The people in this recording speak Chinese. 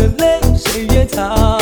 的泪，谁也擦。